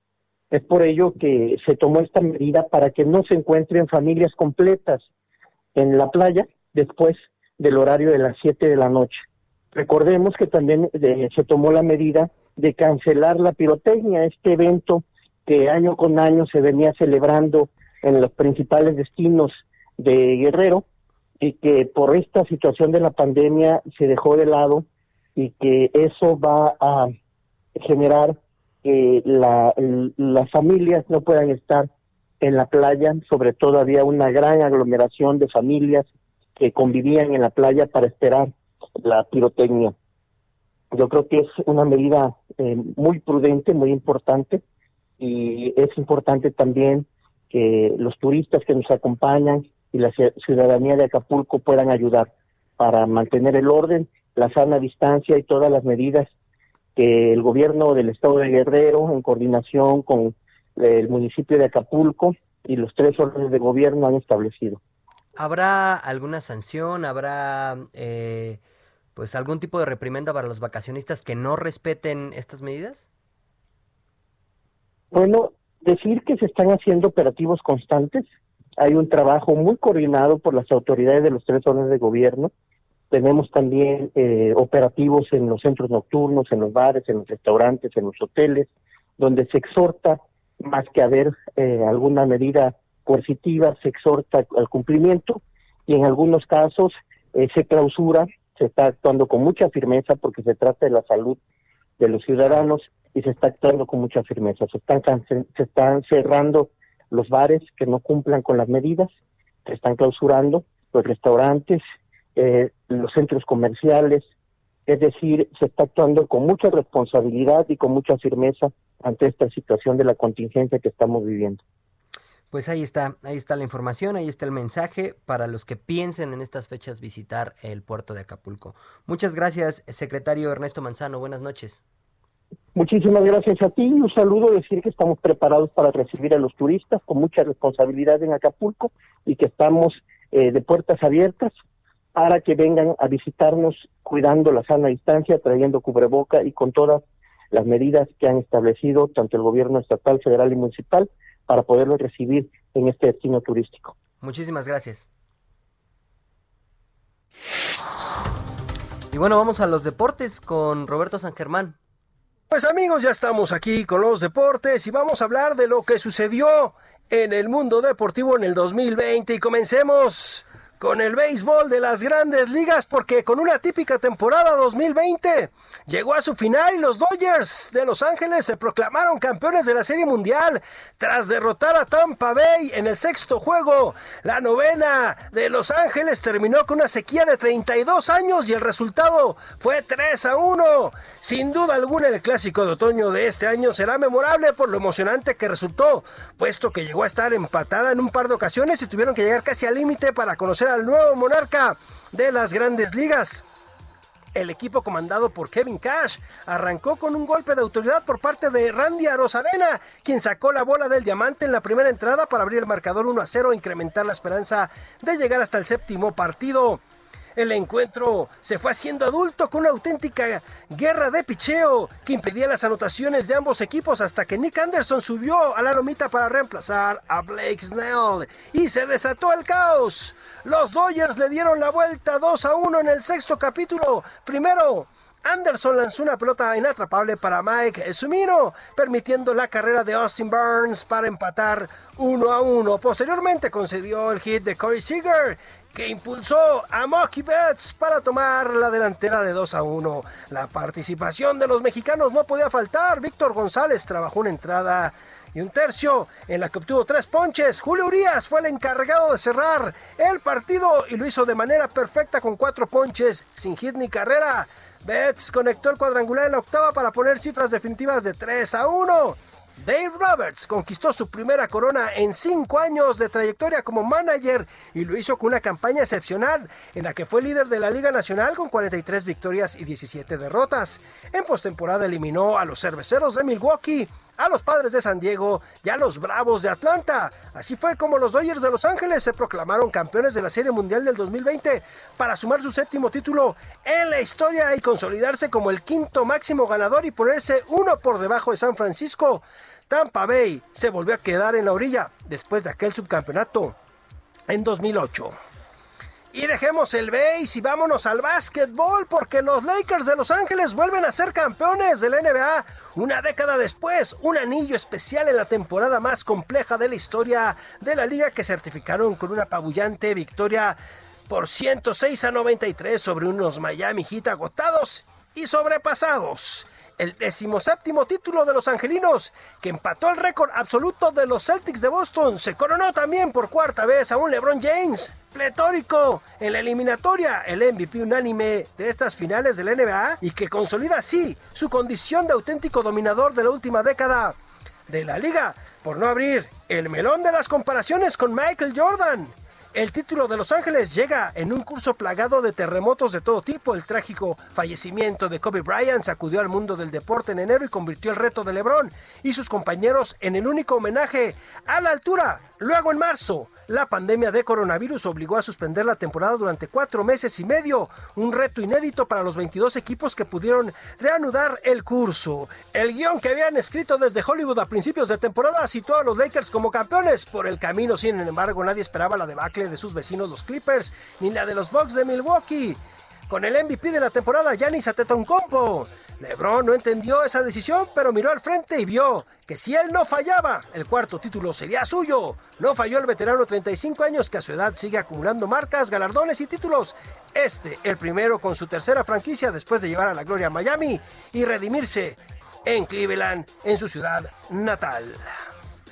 Es por ello que se tomó esta medida para que no se encuentren familias completas en la playa después del horario de las 7 de la noche. Recordemos que también eh, se tomó la medida de cancelar la pirotecnia, este evento que año con año se venía celebrando en los principales destinos de Guerrero y que por esta situación de la pandemia se dejó de lado y que eso va a generar que la, las familias no puedan estar en la playa, sobre todo había una gran aglomeración de familias que convivían en la playa para esperar la pirotecnia. Yo creo que es una medida eh, muy prudente, muy importante, y es importante también que los turistas que nos acompañan y la ciudadanía de Acapulco puedan ayudar para mantener el orden, la sana distancia y todas las medidas que el gobierno del estado de Guerrero, en coordinación con el municipio de Acapulco y los tres órdenes de gobierno han establecido. ¿Habrá alguna sanción? ¿Habrá eh, pues algún tipo de reprimenda para los vacacionistas que no respeten estas medidas? Bueno, decir que se están haciendo operativos constantes. Hay un trabajo muy coordinado por las autoridades de los tres órdenes de gobierno tenemos también eh, operativos en los centros nocturnos, en los bares, en los restaurantes, en los hoteles, donde se exhorta, más que haber eh, alguna medida coercitiva, se exhorta al cumplimiento y en algunos casos eh, se clausura, se está actuando con mucha firmeza porque se trata de la salud de los ciudadanos y se está actuando con mucha firmeza. Se están, se están cerrando los bares que no cumplan con las medidas, se están clausurando los restaurantes, eh, los centros comerciales, es decir, se está actuando con mucha responsabilidad y con mucha firmeza ante esta situación de la contingencia que estamos viviendo. Pues ahí está, ahí está la información, ahí está el mensaje para los que piensen en estas fechas visitar el puerto de Acapulco. Muchas gracias, secretario Ernesto Manzano. Buenas noches. Muchísimas gracias a ti y un saludo, decir que estamos preparados para recibir a los turistas con mucha responsabilidad en Acapulco y que estamos eh, de puertas abiertas para que vengan a visitarnos cuidando la sana distancia, trayendo cubreboca y con todas las medidas que han establecido tanto el gobierno estatal, federal y municipal para poderlos recibir en este destino turístico. Muchísimas gracias. Y bueno, vamos a los deportes con Roberto San Germán. Pues amigos, ya estamos aquí con los deportes y vamos a hablar de lo que sucedió en el mundo deportivo en el 2020 y comencemos con el béisbol de las grandes ligas porque con una típica temporada 2020 llegó a su final y los Dodgers de Los Ángeles se proclamaron campeones de la Serie Mundial tras derrotar a Tampa Bay en el sexto juego. La novena de Los Ángeles terminó con una sequía de 32 años y el resultado fue 3 a 1. Sin duda alguna el clásico de otoño de este año será memorable por lo emocionante que resultó, puesto que llegó a estar empatada en un par de ocasiones y tuvieron que llegar casi al límite para conocer a al nuevo monarca de las grandes ligas. El equipo comandado por Kevin Cash arrancó con un golpe de autoridad por parte de Randy Arozarena, quien sacó la bola del diamante en la primera entrada para abrir el marcador 1 a 0 e incrementar la esperanza de llegar hasta el séptimo partido. El encuentro se fue haciendo adulto con una auténtica guerra de picheo que impedía las anotaciones de ambos equipos hasta que Nick Anderson subió a la lomita para reemplazar a Blake Snell y se desató el caos. Los Dodgers le dieron la vuelta 2 a 1 en el sexto capítulo. Primero, Anderson lanzó una pelota inatrapable para Mike Sumino, permitiendo la carrera de Austin Burns para empatar 1 a 1. Posteriormente concedió el hit de Corey Seager, que impulsó a Mocky Betts para tomar la delantera de 2 a 1. La participación de los mexicanos no podía faltar. Víctor González trabajó una entrada y un tercio en la que obtuvo tres ponches. Julio Urias fue el encargado de cerrar el partido y lo hizo de manera perfecta con cuatro ponches, sin hit ni carrera. Betts conectó el cuadrangular en la octava para poner cifras definitivas de 3 a 1. Dave Roberts conquistó su primera corona en cinco años de trayectoria como manager y lo hizo con una campaña excepcional en la que fue líder de la Liga Nacional con 43 victorias y 17 derrotas. En postemporada eliminó a los cerveceros de Milwaukee, a los Padres de San Diego y a los Bravos de Atlanta. Así fue como los Dodgers de Los Ángeles se proclamaron campeones de la Serie Mundial del 2020 para sumar su séptimo título en la historia y consolidarse como el quinto máximo ganador y ponerse uno por debajo de San Francisco. Tampa Bay se volvió a quedar en la orilla después de aquel subcampeonato en 2008. Y dejemos el base y vámonos al básquetbol porque los Lakers de Los Ángeles vuelven a ser campeones de la NBA una década después, un anillo especial en la temporada más compleja de la historia de la liga que certificaron con una apabullante victoria por 106 a 93 sobre unos Miami Heat agotados y sobrepasados el decimoséptimo título de los angelinos, que empató el récord absoluto de los Celtics de Boston. Se coronó también por cuarta vez a un LeBron James, pletórico en la eliminatoria, el MVP unánime de estas finales de la NBA y que consolida así su condición de auténtico dominador de la última década de la liga, por no abrir el melón de las comparaciones con Michael Jordan. El título de Los Ángeles llega en un curso plagado de terremotos de todo tipo. El trágico fallecimiento de Kobe Bryant sacudió al mundo del deporte en enero y convirtió el reto de LeBron y sus compañeros en el único homenaje a la altura. Luego en marzo, la pandemia de coronavirus obligó a suspender la temporada durante cuatro meses y medio, un reto inédito para los 22 equipos que pudieron reanudar el curso. El guion que habían escrito desde Hollywood a principios de temporada situó a los Lakers como campeones. Por el camino, sin embargo, nadie esperaba la debacle de sus vecinos los Clippers, ni la de los Bucks de Milwaukee con el MVP de la temporada, Giannis Antetokounmpo. LeBron no entendió esa decisión, pero miró al frente y vio que si él no fallaba, el cuarto título sería suyo. No falló el veterano 35 años que a su edad sigue acumulando marcas, galardones y títulos. Este, el primero con su tercera franquicia después de llevar a la gloria a Miami y redimirse en Cleveland, en su ciudad natal.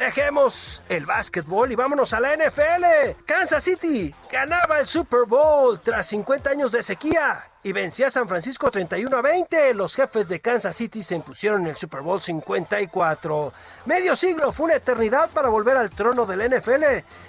Dejemos el básquetbol y vámonos a la NFL. Kansas City ganaba el Super Bowl tras 50 años de sequía y vencía a San Francisco 31 a 20. Los jefes de Kansas City se impusieron en el Super Bowl 54. Medio siglo fue una eternidad para volver al trono del NFL.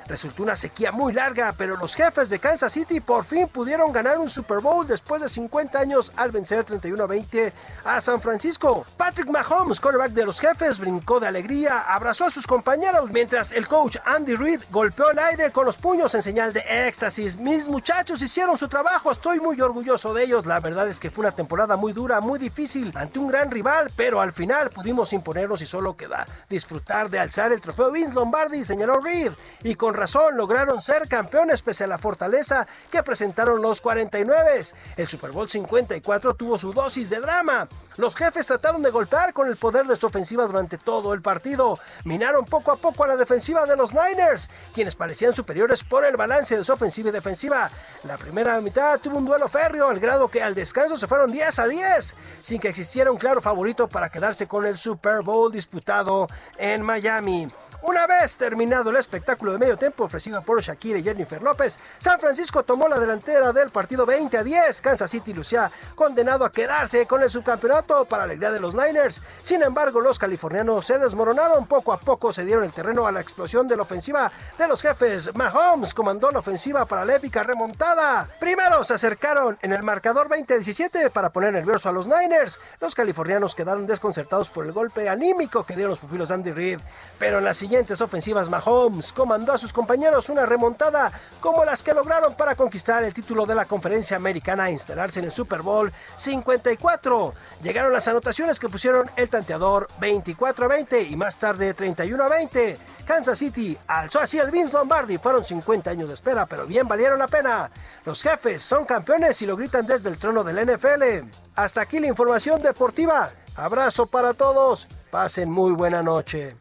Resultó una sequía muy larga, pero los jefes de Kansas City por fin pudieron ganar un Super Bowl después de 50 años al vencer 31 a 20 a San Francisco. Patrick Mahomes, quarterback de los jefes, brincó de alegría, abrazó a sus compañeros mientras el coach Andy Reid golpeó el aire con los puños en señal de éxtasis. Mis muchachos hicieron su trabajo, estoy muy orgulloso de ellos. La verdad es que fue una temporada muy dura, muy difícil, ante un gran rival, pero al final pudimos imponernos y solo queda disfrutar de alzar el trofeo Vince Lombardi, señaló Reed. Y con razón lograron ser campeones pese a la fortaleza que presentaron los 49. El Super Bowl 54 tuvo su dosis de drama. Los jefes trataron de golpear con el poder de su ofensiva durante todo el partido. Minaron poco a poco a la defensiva de los Niners, quienes parecían superiores por el balance de su ofensiva y defensiva. La primera mitad tuvo un duelo férreo, al grado que al descanso se fueron 10 a 10, sin que existiera un claro favorito para quedarse con el Super Bowl disputado en Miami. Una vez terminado el espectáculo de medio tiempo ofrecido por Shakira y Jennifer López, San Francisco tomó la delantera del partido 20 a 10. Kansas City lucía condenado a quedarse con el subcampeonato para alegría de los Niners. Sin embargo, los californianos se desmoronaron poco a poco, se dieron el terreno a la explosión de la ofensiva de los jefes. Mahomes comandó la ofensiva para la épica remontada. Primero se acercaron en el marcador 20-17 para poner nervioso a los Niners. Los californianos quedaron desconcertados por el golpe anímico que dieron los pupilos Andy Reid. Pero en las ofensivas, Mahomes comandó a sus compañeros una remontada como las que lograron para conquistar el título de la conferencia americana e instalarse en el Super Bowl 54. Llegaron las anotaciones que pusieron el tanteador 24 a 20 y más tarde 31 a 20. Kansas City alzó así el Vince Lombardi. Fueron 50 años de espera, pero bien valieron la pena. Los jefes son campeones y lo gritan desde el trono del NFL. Hasta aquí la información deportiva. Abrazo para todos. Pasen muy buena noche.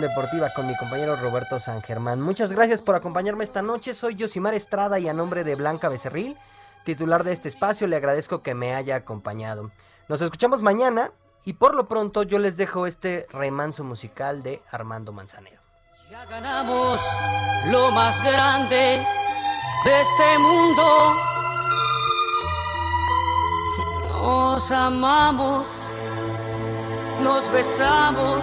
Deportiva con mi compañero Roberto San Germán. Muchas gracias por acompañarme esta noche. Soy Yosimar Estrada y a nombre de Blanca Becerril, titular de este espacio, le agradezco que me haya acompañado. Nos escuchamos mañana y por lo pronto yo les dejo este remanso musical de Armando Manzanero. Ya ganamos lo más grande de este mundo. Nos amamos, nos besamos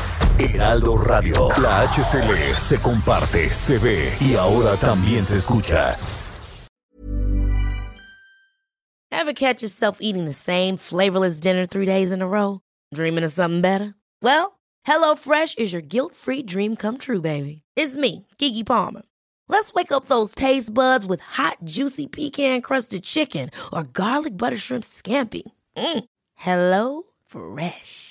Heraldo Radio, la HCL se comparte, se ve y ahora también se escucha. Ever catch yourself eating the same flavorless dinner three days in a row? Dreaming of something better? Well, HelloFresh is your guilt-free dream come true, baby. It's me, Kiki Palmer. Let's wake up those taste buds with hot, juicy pecan-crusted chicken or garlic butter shrimp scampi. Mm. Hello Fresh.